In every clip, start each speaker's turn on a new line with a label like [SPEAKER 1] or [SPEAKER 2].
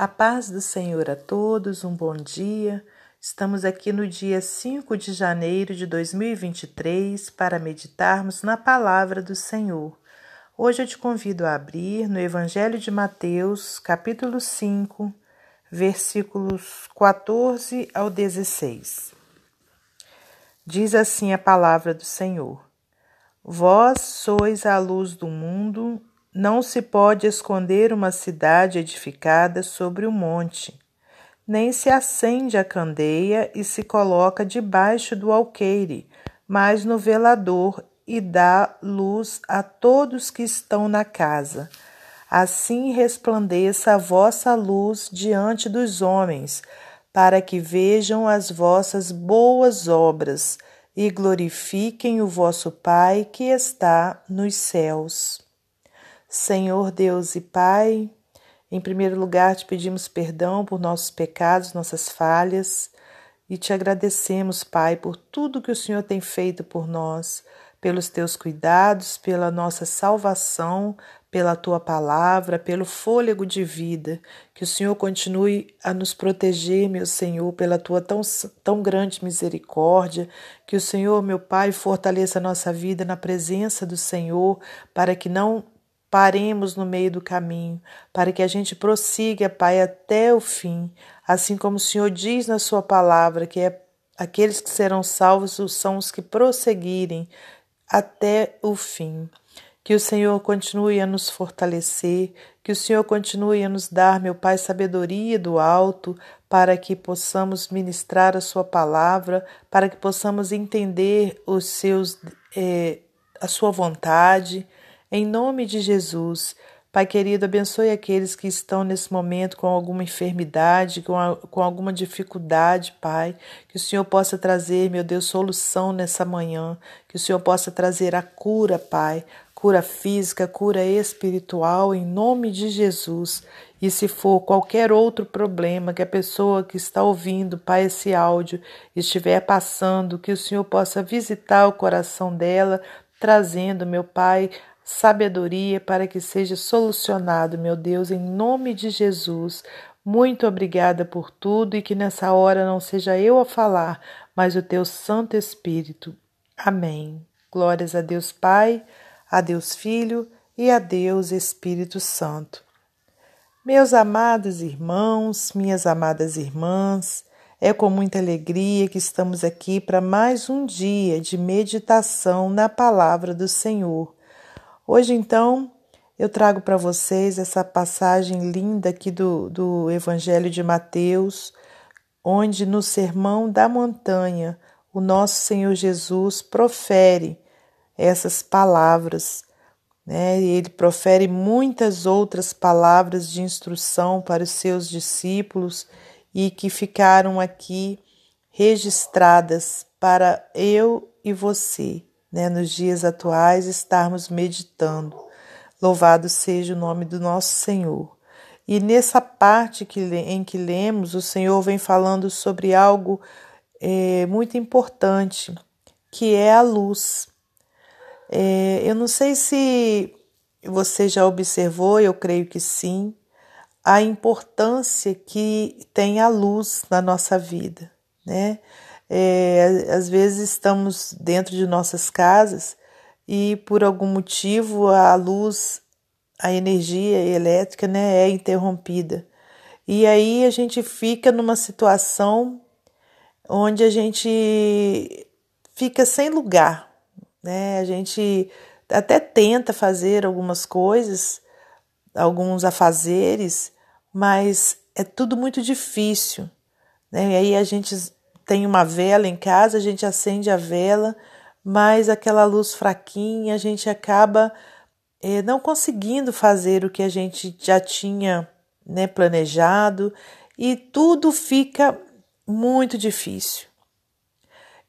[SPEAKER 1] A paz do Senhor a todos, um bom dia. Estamos aqui no dia 5 de janeiro de 2023 para meditarmos na palavra do Senhor. Hoje eu te convido a abrir no Evangelho de Mateus, capítulo 5, versículos 14 ao 16. Diz assim a palavra do Senhor: Vós sois a luz do mundo, não se pode esconder uma cidade edificada sobre o um monte, nem se acende a candeia e se coloca debaixo do alqueire, mas no velador e dá luz a todos que estão na casa. Assim resplandeça a vossa luz diante dos homens, para que vejam as vossas boas obras e glorifiquem o vosso Pai que está nos céus. Senhor Deus e Pai, em primeiro lugar te pedimos perdão por nossos pecados, nossas falhas e te agradecemos, Pai, por tudo que o Senhor tem feito por nós, pelos teus cuidados, pela nossa salvação, pela tua palavra, pelo fôlego de vida. Que o Senhor continue a nos proteger, meu Senhor, pela tua tão, tão grande misericórdia. Que o Senhor, meu Pai, fortaleça a nossa vida na presença do Senhor, para que não paremos no meio do caminho, para que a gente prossiga, Pai, até o fim, assim como o Senhor diz na Sua palavra, que é aqueles que serão salvos são os que prosseguirem até o fim. Que o Senhor continue a nos fortalecer, que o Senhor continue a nos dar, meu Pai, sabedoria do alto, para que possamos ministrar a Sua palavra, para que possamos entender os seus, eh, a Sua vontade em nome de Jesus, Pai querido, abençoe aqueles que estão nesse momento com alguma enfermidade, com, a, com alguma dificuldade, Pai. Que o Senhor possa trazer, meu Deus, solução nessa manhã. Que o Senhor possa trazer a cura, Pai. Cura física, cura espiritual, em nome de Jesus. E se for qualquer outro problema que a pessoa que está ouvindo, Pai, esse áudio estiver passando, que o Senhor possa visitar o coração dela, trazendo, meu Pai, sabedoria para que seja solucionado, meu Deus, em nome de Jesus. Muito obrigada por tudo e que nessa hora não seja eu a falar, mas o teu Santo Espírito. Amém. Glórias a Deus Pai, a Deus Filho e a Deus Espírito Santo. Meus amados irmãos, minhas amadas irmãs, é com muita alegria que estamos aqui para mais um dia de meditação na palavra do Senhor. Hoje, então, eu trago para vocês essa passagem linda aqui do, do Evangelho de Mateus, onde no Sermão da Montanha o nosso Senhor Jesus profere essas palavras. Né? Ele profere muitas outras palavras de instrução para os seus discípulos e que ficaram aqui registradas para eu e você né, nos dias atuais, estarmos meditando. Louvado seja o nome do nosso Senhor. E nessa parte que, em que lemos, o Senhor vem falando sobre algo é, muito importante, que é a luz. É, eu não sei se você já observou, eu creio que sim, a importância que tem a luz na nossa vida, né? É, às vezes estamos dentro de nossas casas e por algum motivo a luz, a energia elétrica né, é interrompida. E aí a gente fica numa situação onde a gente fica sem lugar, né? A gente até tenta fazer algumas coisas, alguns afazeres, mas é tudo muito difícil, né? E aí a gente tem uma vela em casa, a gente acende a vela, mas aquela luz fraquinha, a gente acaba eh, não conseguindo fazer o que a gente já tinha né, planejado e tudo fica muito difícil.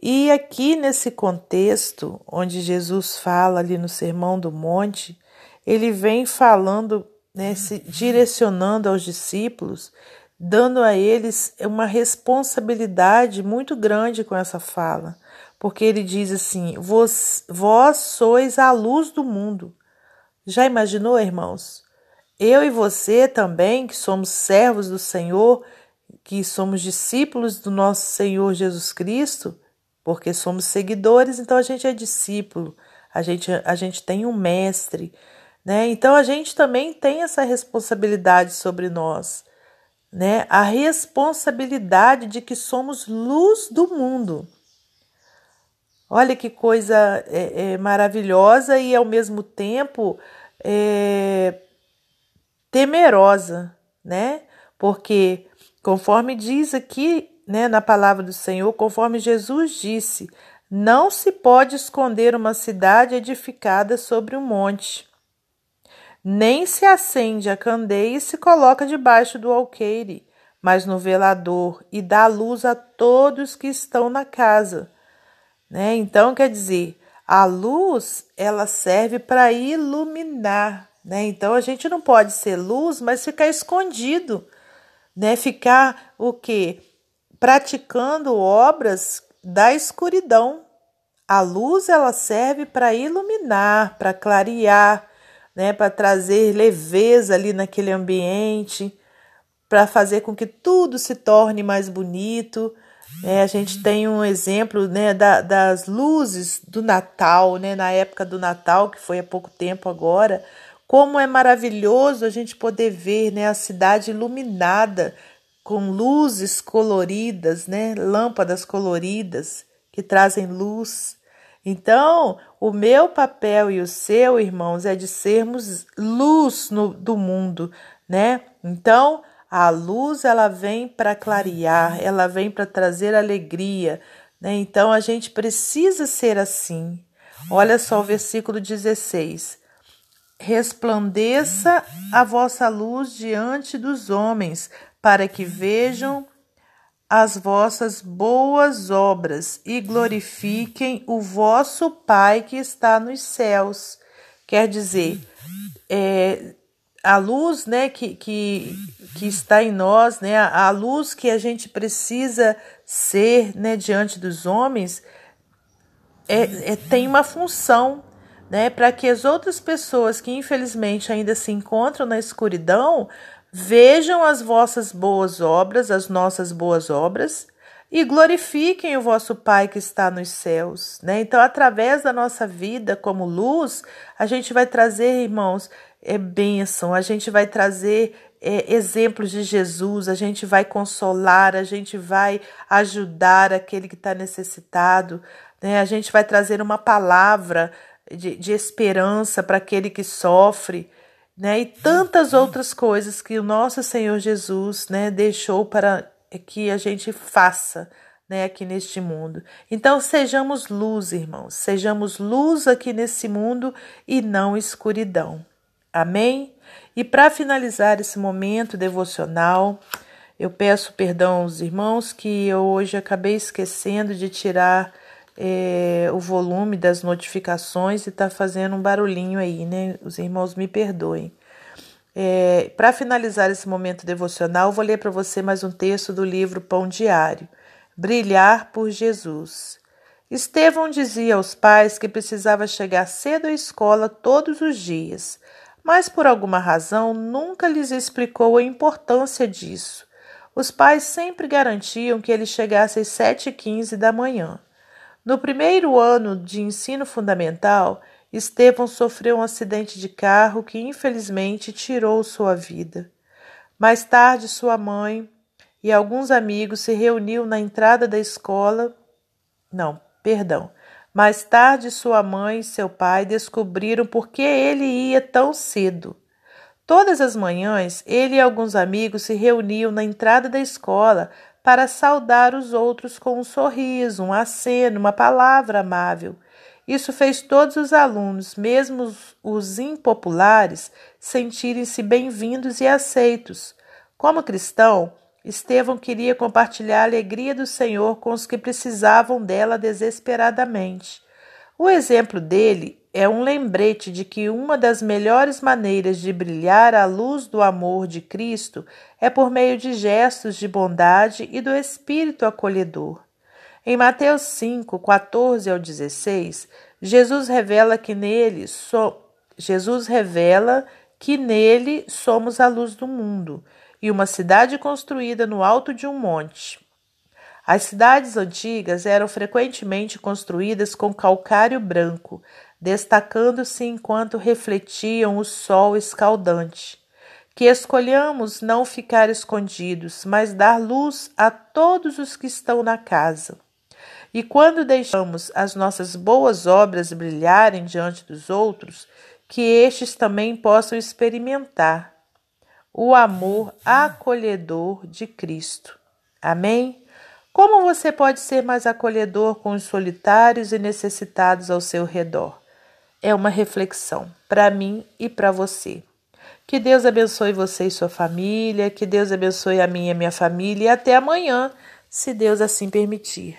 [SPEAKER 1] E aqui nesse contexto, onde Jesus fala ali no Sermão do Monte, ele vem falando, né, se direcionando aos discípulos dando a eles uma responsabilidade muito grande com essa fala, porque ele diz assim: vós, vós sois a luz do mundo. Já imaginou, irmãos? eu e você também, que somos servos do Senhor, que somos discípulos do nosso Senhor Jesus Cristo, porque somos seguidores, então a gente é discípulo, a gente, a gente tem um mestre, né? Então a gente também tem essa responsabilidade sobre nós, né? A responsabilidade de que somos luz do mundo. Olha que coisa é, é maravilhosa e ao mesmo tempo é, temerosa, né? Porque conforme diz aqui, né, na palavra do Senhor, conforme Jesus disse, não se pode esconder uma cidade edificada sobre um monte. Nem se acende a candeia e se coloca debaixo do alqueire, mas no velador e dá luz a todos que estão na casa. Né? Então, quer dizer, a luz ela serve para iluminar. Né? Então, a gente não pode ser luz, mas ficar escondido. Né? Ficar o quê? Praticando obras da escuridão. A luz ela serve para iluminar, para clarear, né, para trazer leveza ali naquele ambiente, para fazer com que tudo se torne mais bonito. É, a gente tem um exemplo né, da, das luzes do Natal, né, na época do Natal, que foi há pouco tempo agora. Como é maravilhoso a gente poder ver né, a cidade iluminada com luzes coloridas, né, lâmpadas coloridas que trazem luz. Então, o meu papel e o seu, irmãos, é de sermos luz no, do mundo, né? Então, a luz ela vem para clarear, ela vem para trazer alegria, né? Então, a gente precisa ser assim. Olha só o versículo 16. Resplandeça a vossa luz diante dos homens, para que vejam as vossas boas obras e glorifiquem o vosso Pai que está nos céus. Quer dizer, é, a luz né, que, que, que está em nós, né, a luz que a gente precisa ser né, diante dos homens, é, é tem uma função né, para que as outras pessoas que infelizmente ainda se encontram na escuridão Vejam as vossas boas obras, as nossas boas obras, e glorifiquem o vosso Pai que está nos céus. Né? Então, através da nossa vida como luz, a gente vai trazer, irmãos, é bênção, a gente vai trazer é, exemplos de Jesus, a gente vai consolar, a gente vai ajudar aquele que está necessitado, né? a gente vai trazer uma palavra de, de esperança para aquele que sofre né? E tantas outras coisas que o nosso Senhor Jesus, né, deixou para que a gente faça, né, aqui neste mundo. Então sejamos luz, irmãos, sejamos luz aqui nesse mundo e não escuridão. Amém? E para finalizar esse momento devocional, eu peço perdão aos irmãos que eu hoje acabei esquecendo de tirar é, o volume das notificações e está fazendo um barulhinho aí, né? Os irmãos me perdoem. É, para finalizar esse momento devocional, vou ler para você mais um texto do livro Pão Diário. Brilhar por Jesus. Estevão dizia aos pais que precisava chegar cedo à escola todos os dias, mas por alguma razão nunca lhes explicou a importância disso. Os pais sempre garantiam que ele chegasse às sete e quinze da manhã. No primeiro ano de ensino fundamental, Estevão sofreu um acidente de carro que infelizmente tirou sua vida. Mais tarde, sua mãe e alguns amigos se reuniram na entrada da escola. Não, perdão. Mais tarde, sua mãe e seu pai descobriram por que ele ia tão cedo. Todas as manhãs, ele e alguns amigos se reuniam na entrada da escola para saudar os outros com um sorriso, um aceno, uma palavra amável. Isso fez todos os alunos, mesmo os impopulares, sentirem-se bem-vindos e aceitos. Como cristão, Estevão queria compartilhar a alegria do Senhor com os que precisavam dela desesperadamente. O exemplo dele é um lembrete de que uma das melhores maneiras de brilhar a luz do amor de Cristo é por meio de gestos de bondade e do espírito acolhedor. Em Mateus 5, 14 ao 16, Jesus revela que nele so... Jesus revela que nele somos a luz do mundo e uma cidade construída no alto de um monte. As cidades antigas eram frequentemente construídas com calcário branco, destacando-se enquanto refletiam o sol escaldante. Que escolhamos não ficar escondidos, mas dar luz a todos os que estão na casa. E quando deixamos as nossas boas obras brilharem diante dos outros, que estes também possam experimentar o amor acolhedor de Cristo. Amém? Como você pode ser mais acolhedor com os solitários e necessitados ao seu redor? É uma reflexão para mim e para você. Que Deus abençoe você e sua família, que Deus abençoe a minha e a minha família e até amanhã, se Deus assim permitir.